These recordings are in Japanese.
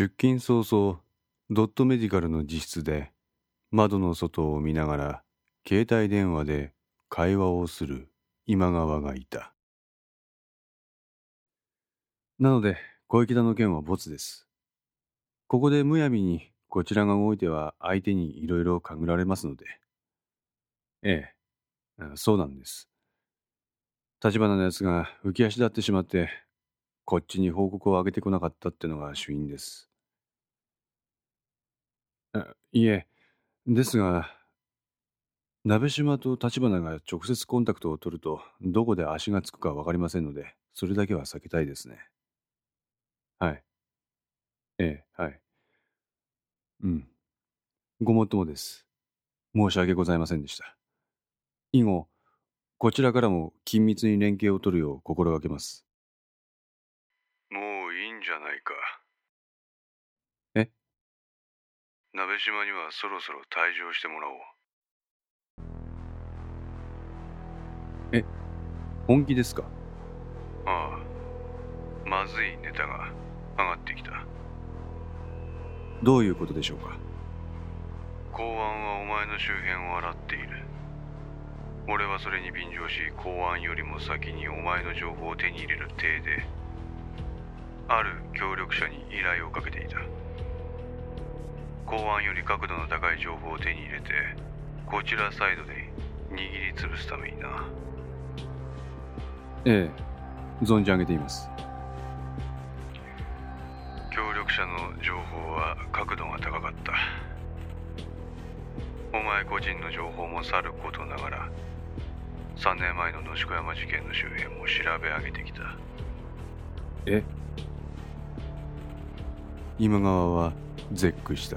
出勤早々ドットメディカルの自室で窓の外を見ながら携帯電話で会話をする今川がいた。なので小池田の件はボツです。ここでむやみにこちらが動いては相手にいろいろかぐられますので。ええ。そうなんです。立花のやつが浮き足立ってしまってこっちに報告を上げてこなかったってのが主因です。いえ、ですが、鍋島と立花が直接コンタクトを取ると、どこで足がつくか分かりませんので、それだけは避けたいですね。はい。ええ、はい。うん。ごもっともです。申し訳ございませんでした。以後、こちらからも緊密に連携を取るよう心がけますもういいん。じゃないか。鍋島にはそろそろ退場してもらおう。え、本気ですか？ああ、まずいネタが上がってきた。どういうことでしょうか？公安はお前の周辺を洗っている。俺はそれに便乗し公安よりも先にお前の情報を手に入れる体である協力者に依頼をかけていた公安より角度の高い情報を手に入れてこちらサイドで握りつぶすためにな。ええ。存じ上げています。協力者の情報は角度が高かった。お前個人の情報もさることながら3年前の野宿山事件の周辺も調べ上げてきた。え？今川は絶句した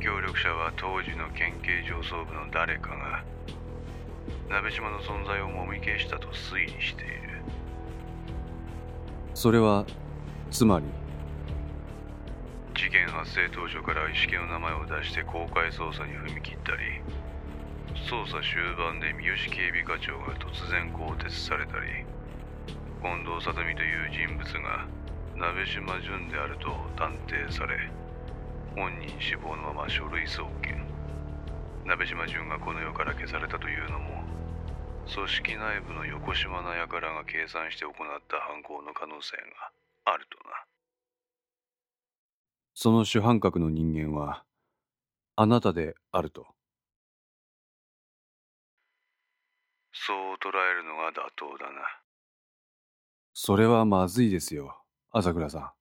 協力者は当時の県警上層部の誰かが鍋島の存在をもみ消したと推理している。それはつまり？事件発生当初から石木の名前を出して公開捜査に踏み切ったり捜査終盤で三好警備課長が突然更迭されたり近藤里美という人物が鍋島淳であると断定され本人死亡のまま書類送検。鍋島淳がこの世から消されたというのも組織内部の横島な輩が計算して行った犯行の可能性があるとな。その主犯格の人間はあなたであると。そう捉えるのが妥当だな。それはまずいですよ朝倉さん。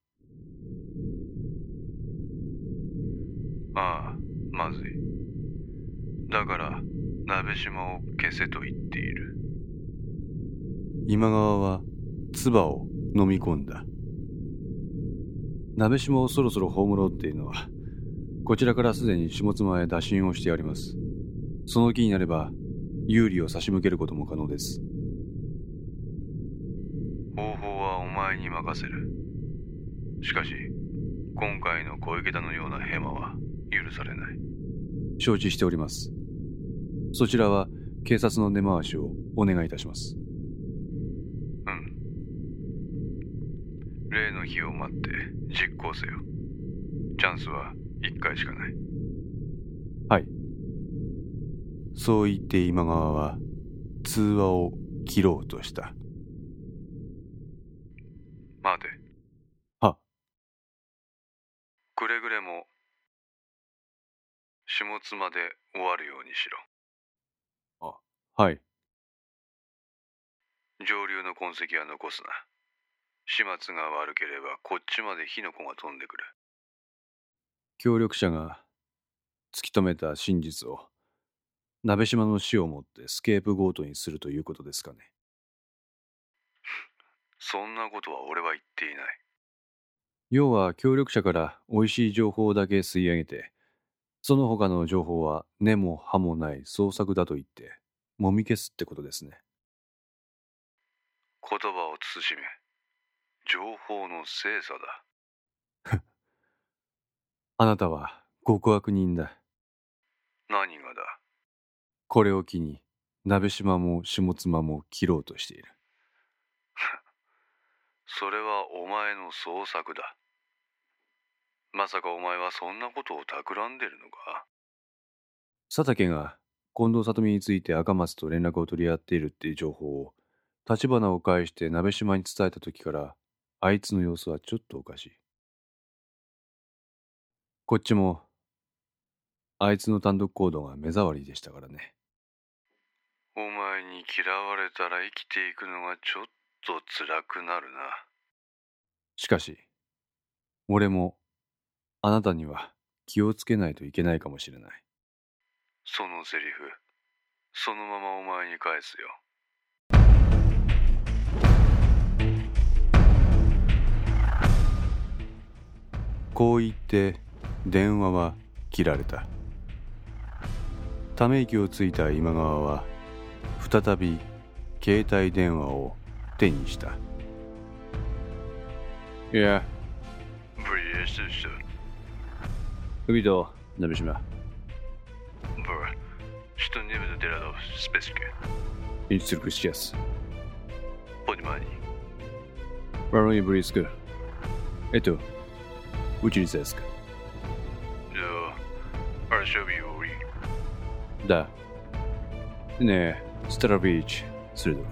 ああ、まずい。だから、鍋島を消せと言っている。今川は、唾を飲み込んだ。鍋島をそろそろ葬ろうっていうのは、こちらからすでに下妻へ打診をしてあります。その気になれば、有利を差し向けることも可能です。方法はお前に任せる。しかし、今回の小池田のようなヘマは許されない。承知しております。そちらは警察の根回しをお願いいたします。うん。例の日を待って実行せよ。チャンスは一回しかない。はい。そう言って今川は通話を切ろうとした。待て。くれぐれも下妻で終わるようにしろ。あはい。上流の痕跡は残すな。始末が悪ければこっちまで火の粉が飛んでくる。協力者が突き止めた真実を鍋島の死をもってスケープゴートにするということですかね。そんなことは俺は言っていない。要は協力者から美味しい情報だけ吸い上げて、その他の情報は根も葉もない創作だと言って、もみ消すってことですね。言葉を慎め。情報の精査だ。あなたは極悪人だ。何がだ？これを機に、鍋島も下妻も切ろうとしている。それはお前の創作だ。まさかお前はそんなことを企んでるのか？佐竹が近藤里美について赤松と連絡を取り合っているっていう情報を立花を介して鍋島に伝えた時からあいつの様子はちょっとおかしい。こっちもあいつの単独行動が目障りでしたからね。お前に嫌われたら生きていくのがちょっと辛くなるな。しかし、俺もあなたには気をつけないといけないかもしれない。そのセリフ、そのままお前に返すよ。こう言って電話は切られた。ため息をついた今川は再び携帯電話を手にした。いや、Приветствую. Увидел, Набежима. Бр, что-нибудь делал в списке. Инструкцию сейчас. Понимание. Воронье близко. Это. Учительская. Да. Аршавиури. Да. Не, Старович, Средов.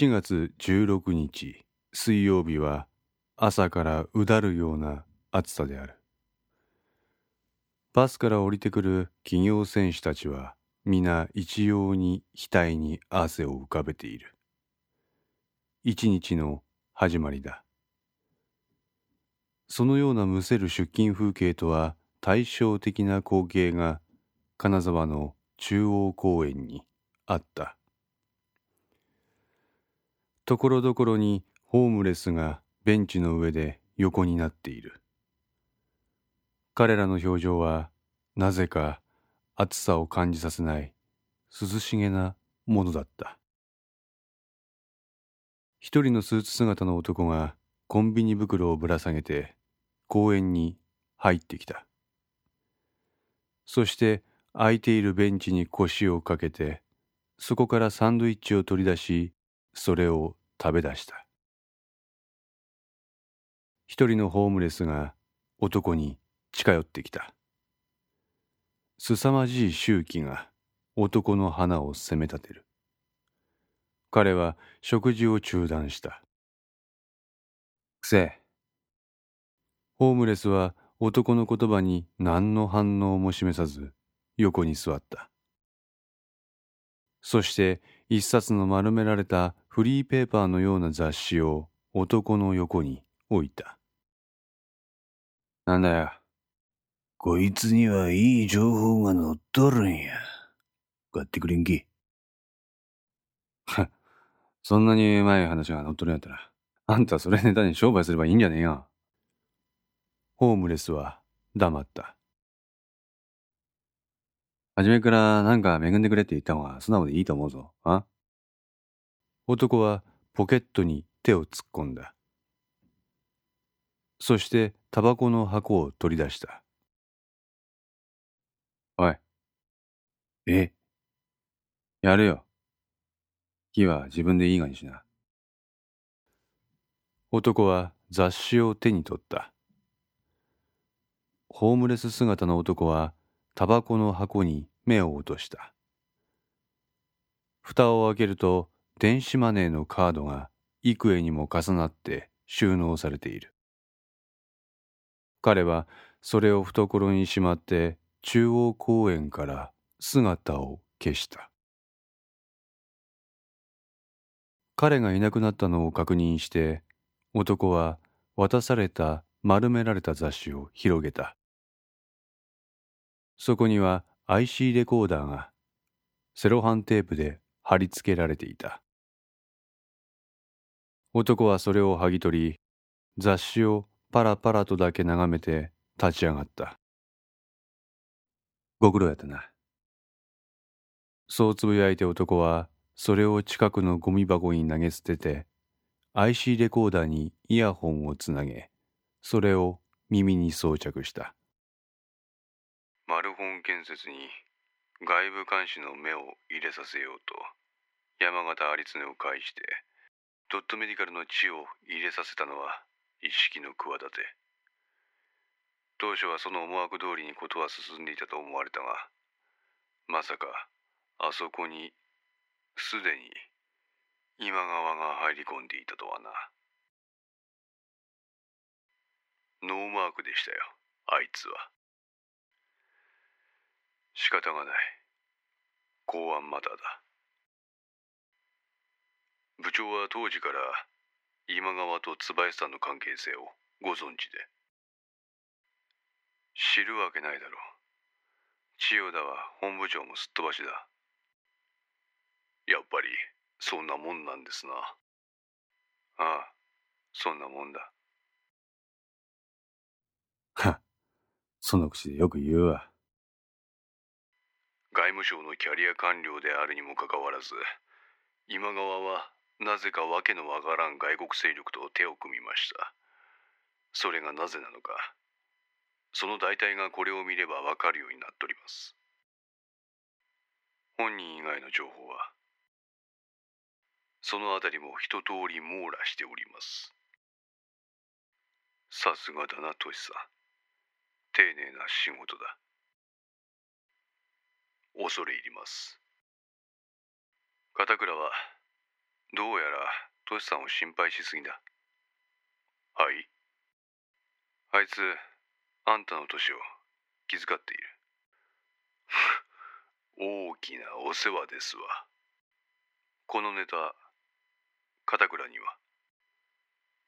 7月16日水曜日は朝からうだるような暑さである。バスから降りてくる企業選手たちは皆一様に額に汗を浮かべている。一日の始まりだ。そのようなむせる出勤風景とは対照的な光景が金沢の中央公園にあった。ところどころにホームレスがベンチの上で横になっている。彼らの表情はなぜか暑さを感じさせない涼しげなものだった。一人のスーツ姿の男がコンビニ袋をぶら下げて公園に入ってきた。そして空いているベンチに腰をかけてそこからサンドイッチを取り出しそれを食べ出した。一人のホームレスが男に近寄ってきた。凄まじい周期が男の鼻を責め立てる。彼は食事を中断した。くせホームレスは男の言葉に何の反応も示さず横に座った。そして一冊の丸められたフリーペーパーのような雑誌を男の横に置いた。なんだよ。こいつにはいい情報が載っとるんや。買ってくれんけ。そんなにうまい話が載っとるんやったら、あんたそれネタに商売すればいいんじゃねえや。ホームレスは黙った。初めからなんか恵んでくれって言った方が素直でいいと思うぞ。あ？男はポケットに手を突っ込んだ。そしてタバコの箱を取り出した。おい。え？やるよ。火は自分でいいがにしな。男は雑誌を手に取った。ホームレス姿の男はタバコの箱に目を落とした。蓋を開けると電子マネーのカードが幾重にも重なって収納されている。彼はそれを懐にしまって中央公園から姿を消した。彼がいなくなったのを確認して男は渡された丸められた雑誌を広げた。そこには IC レコーダーがセロハンテープで貼り付けられていた。男はそれを剥ぎ取り、雑誌をパラパラとだけ眺めて立ち上がった。ご苦労やったな。そうつぶやいて男はそれを近くのゴミ箱に投げ捨てて IC レコーダーにイヤホンをつなげそれを耳に装着したマルホン建設に外部監視の目を入れさせようと山形有常を介してドットメディカルの地を入れさせたのは一式の企て。当初はその思惑通りにことは進んでいたと思われたがまさかあそこにすでに今川が入り込んでいたとはな。ノーマークでしたよあいつは。仕方がない。公安まだだ。部長は当時から今川と椿さんの関係性をご存知で。知るわけないだろう。千代田は本部長もすっ飛ばしだ。やっぱりそんなもんなんですな。ああそんなもんだ。はその口でよく言うわ。外務省のキャリア官僚であるにもかかわらず今川はなぜかわけのわからん外国勢力と手を組みました。それがなぜなのか。その大体がこれを見ればわかるようになっております。本人以外の情報はそのあたりも一通り網羅しております。さすがだなトシさん。丁寧な仕事だ。恐れ入ります。片倉はどうやらトシさんを心配しすぎだ。はい。あいつあんたの年を気遣っている。大きなお世話ですわ。このネタ片倉には。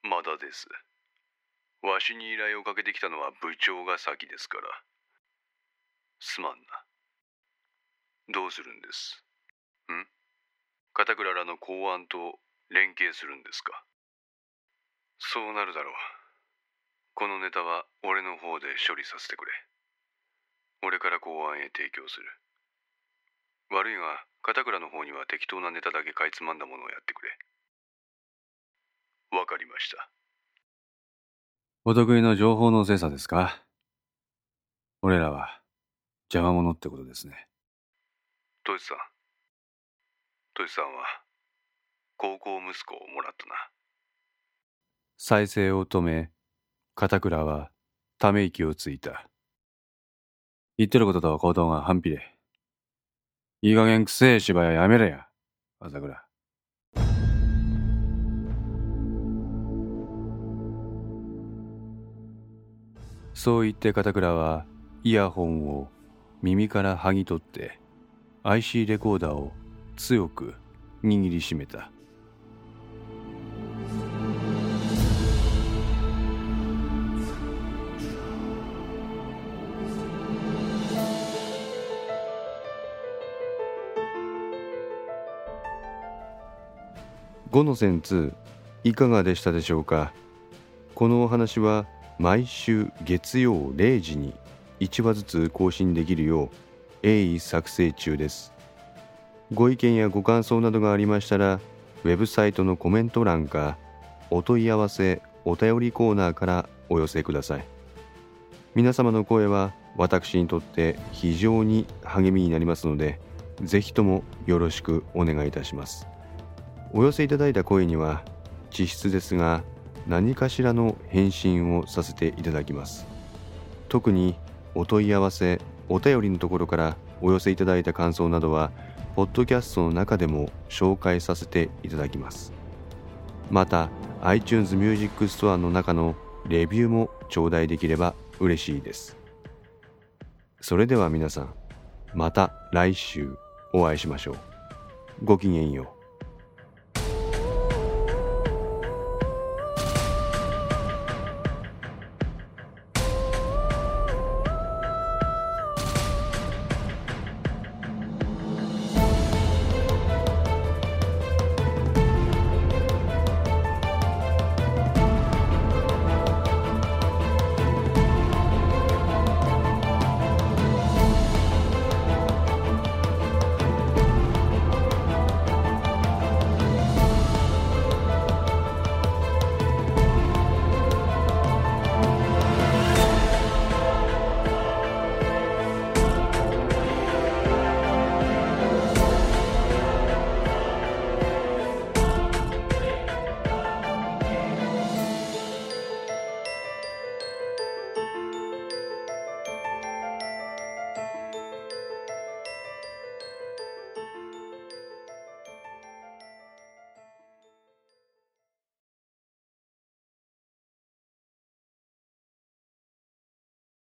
まだです。わしに依頼をかけてきたのは部長が先ですから。すまんな。どうするんです？ん？片倉らの公安と連携するんですか？そうなるだろう。このネタは俺の方で処理させてくれ。俺から公安へ提供する。悪いが片倉の方には適当なネタだけかいつまんだものをやってくれ。わかりました。お得意の情報の精査ですか？俺らは邪魔者ってことですね。トシさんトシさんは高校息子をもらったな。再生を止め片倉はため息をついた。言ってることと行動が反比例いい加減くせえ芝居やめれや朝倉。そう言って片倉はイヤホンを耳から剥ぎ取って IC レコーダーを強く握りしめた。5の線2いかがでしたでしょうか？このお話は毎週月曜0時に1話ずつ更新できるよう鋭意作成中です。ご意見やご感想などがありましたらウェブサイトのコメント欄かお問い合わせお便りコーナーからお寄せください。皆様の声は私にとって非常に励みになりますのでぜひともよろしくお願いいたします。お寄せいただいた声には実質ですが何かしらの返信をさせていただきます。特にお問い合わせお便りのところからお寄せいただいた感想などはポッドキャストの中でも紹介させていただきます。また iTunes Music Store の中のレビューも頂戴できれば嬉しいです。それでは皆さんまた来週お会いしましょう。ごきげんよう。